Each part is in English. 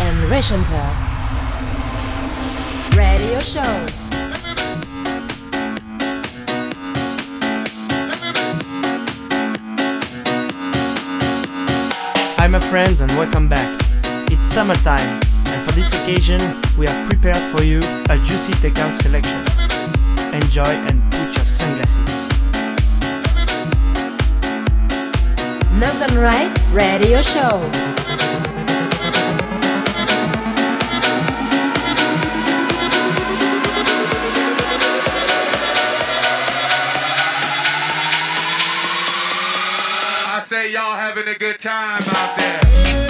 and Rechanter. Radio Show. Hi my friends and welcome back. It's summertime and for this occasion we have prepared for you a juicy takeout selection. Enjoy and put your sunglasses. Northern Right Radio Show. Having a good time out there.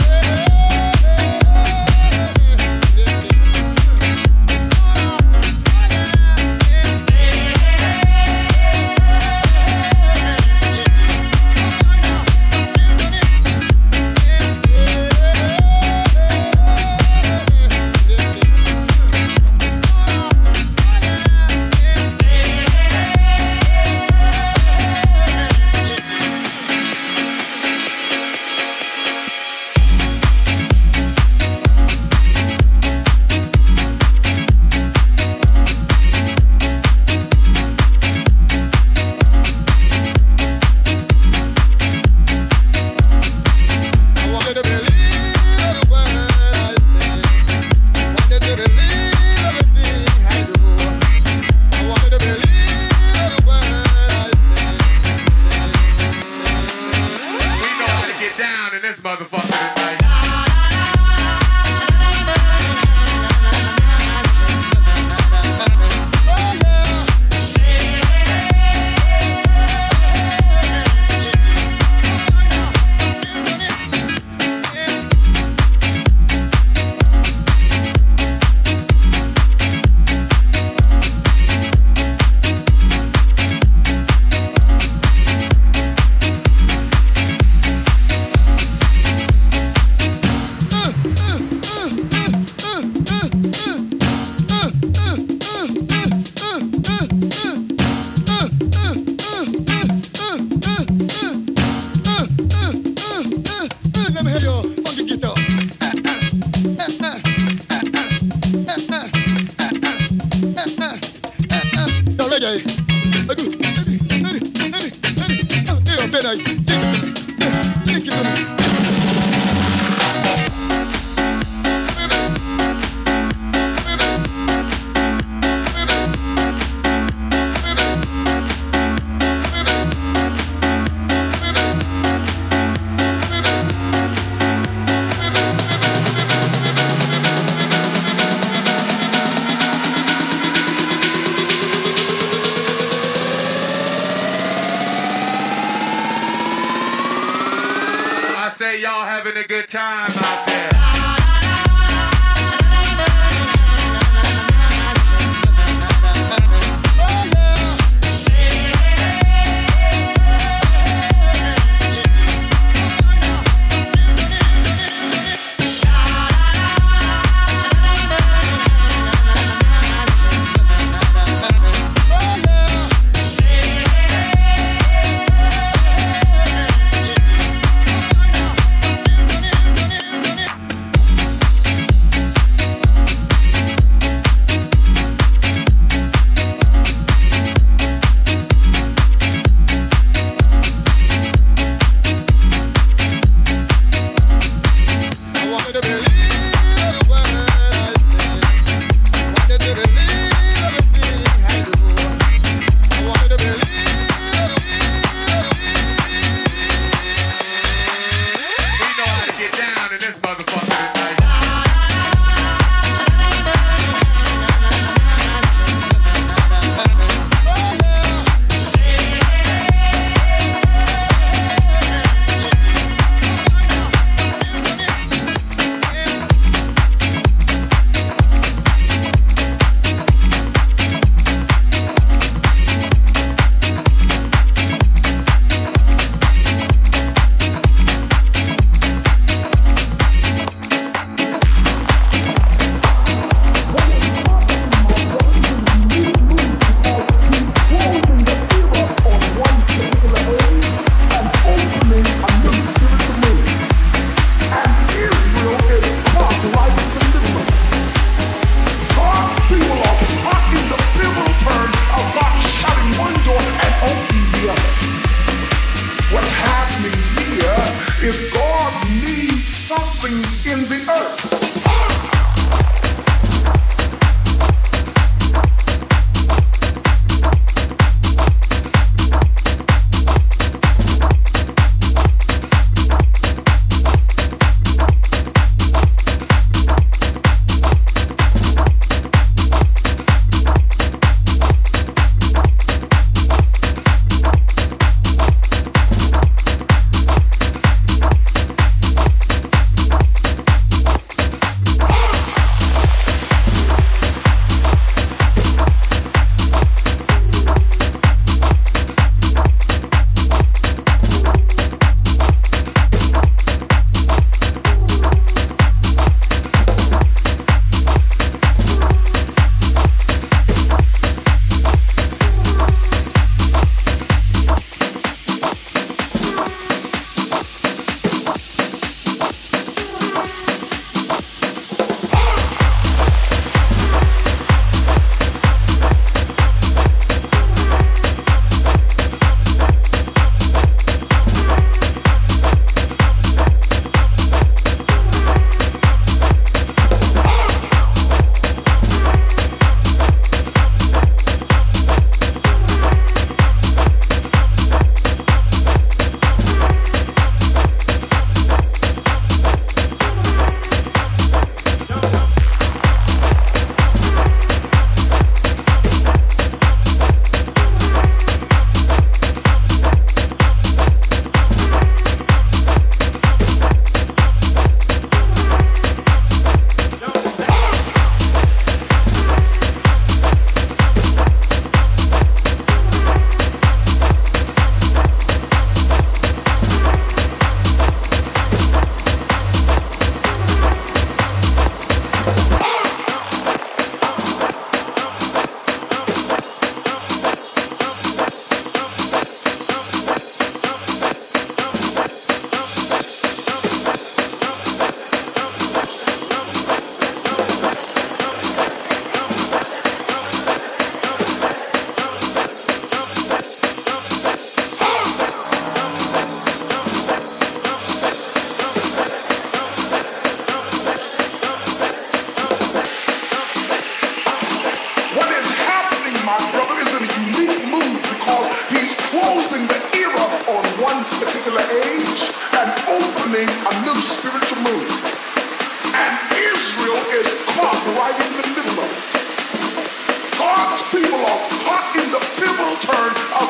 energy.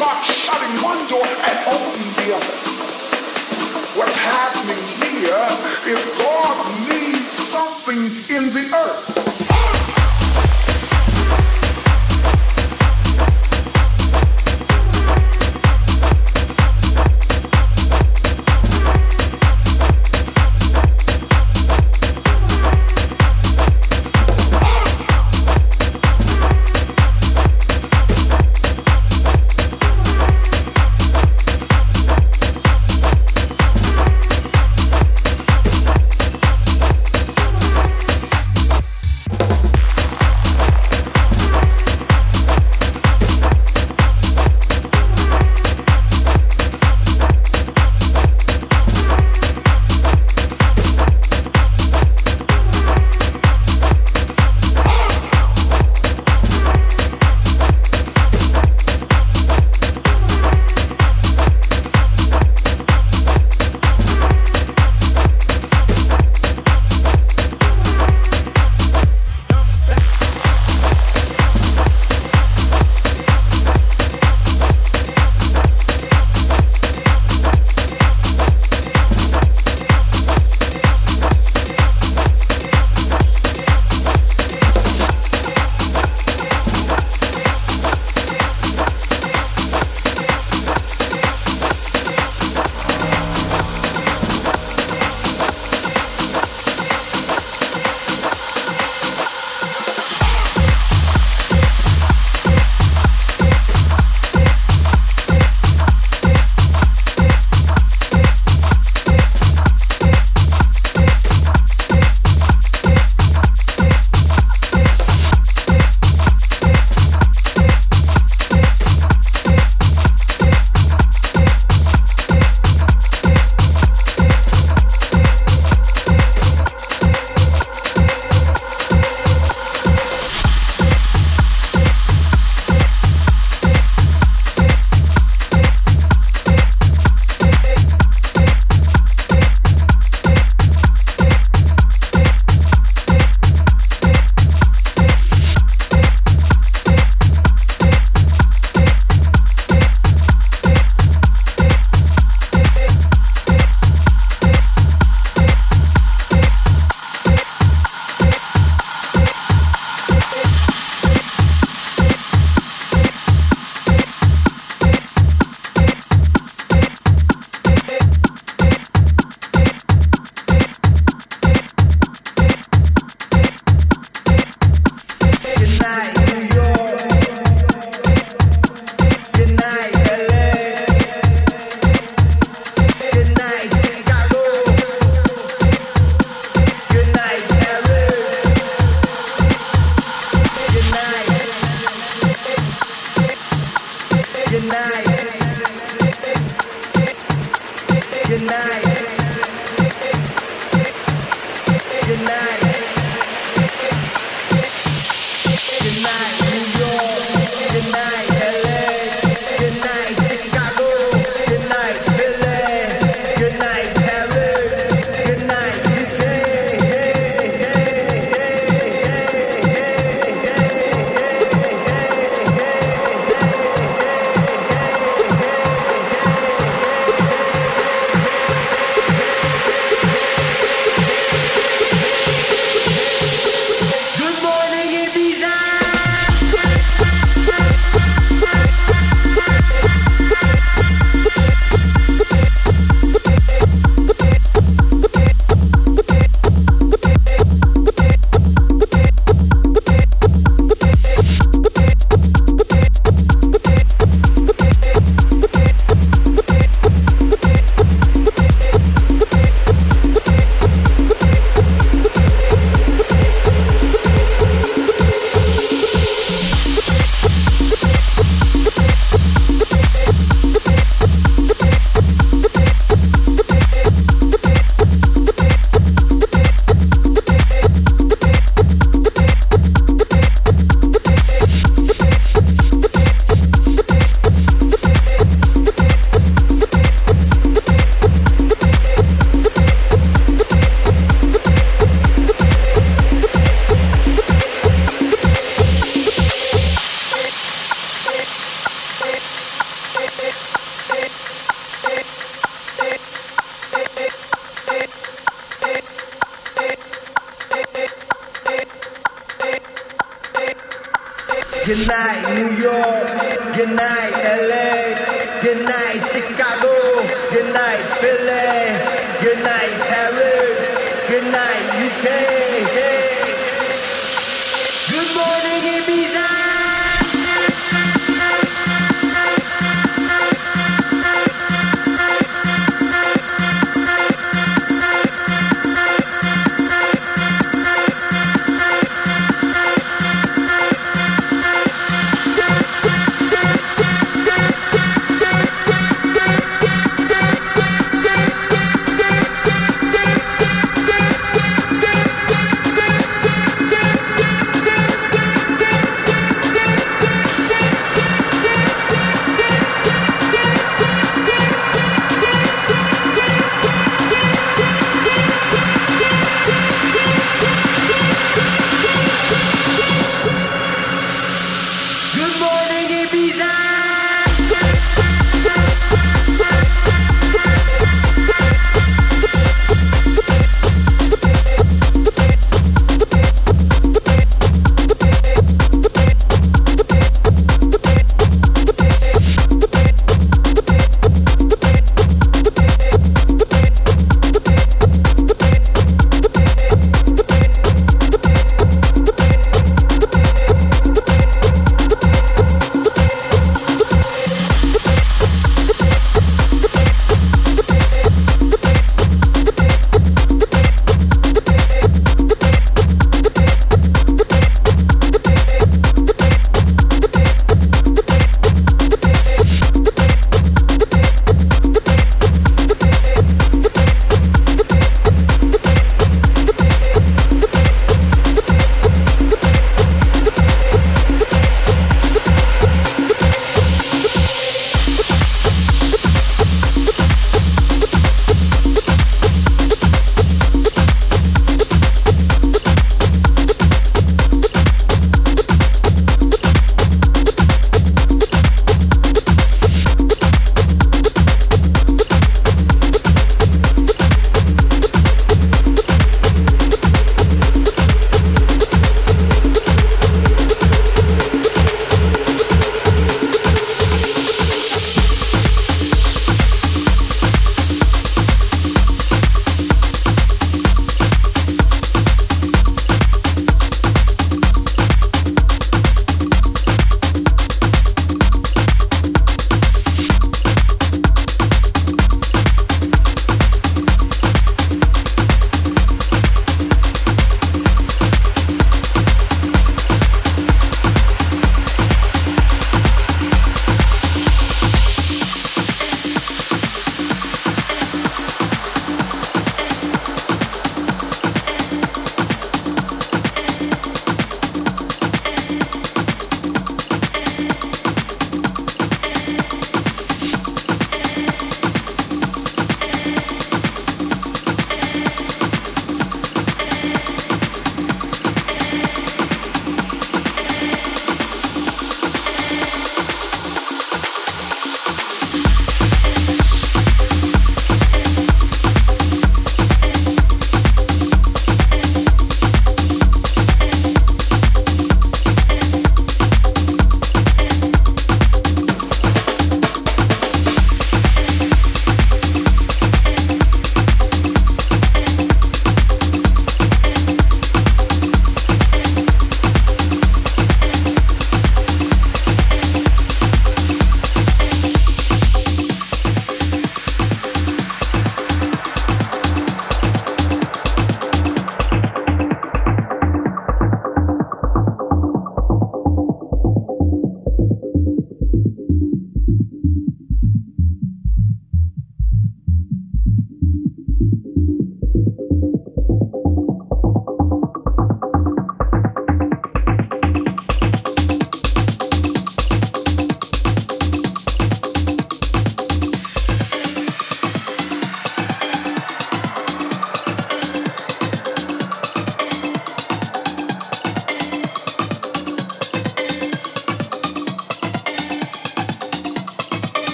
clock shutting one door and opening the other. What's happening here is God needs something in the earth.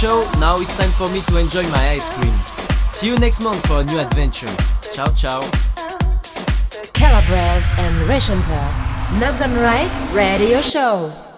Show. Now it's time for me to enjoy my ice cream. See you next month for a new adventure. Ciao, ciao. Calabres and Reshenter. Knobs on Right Radio Show.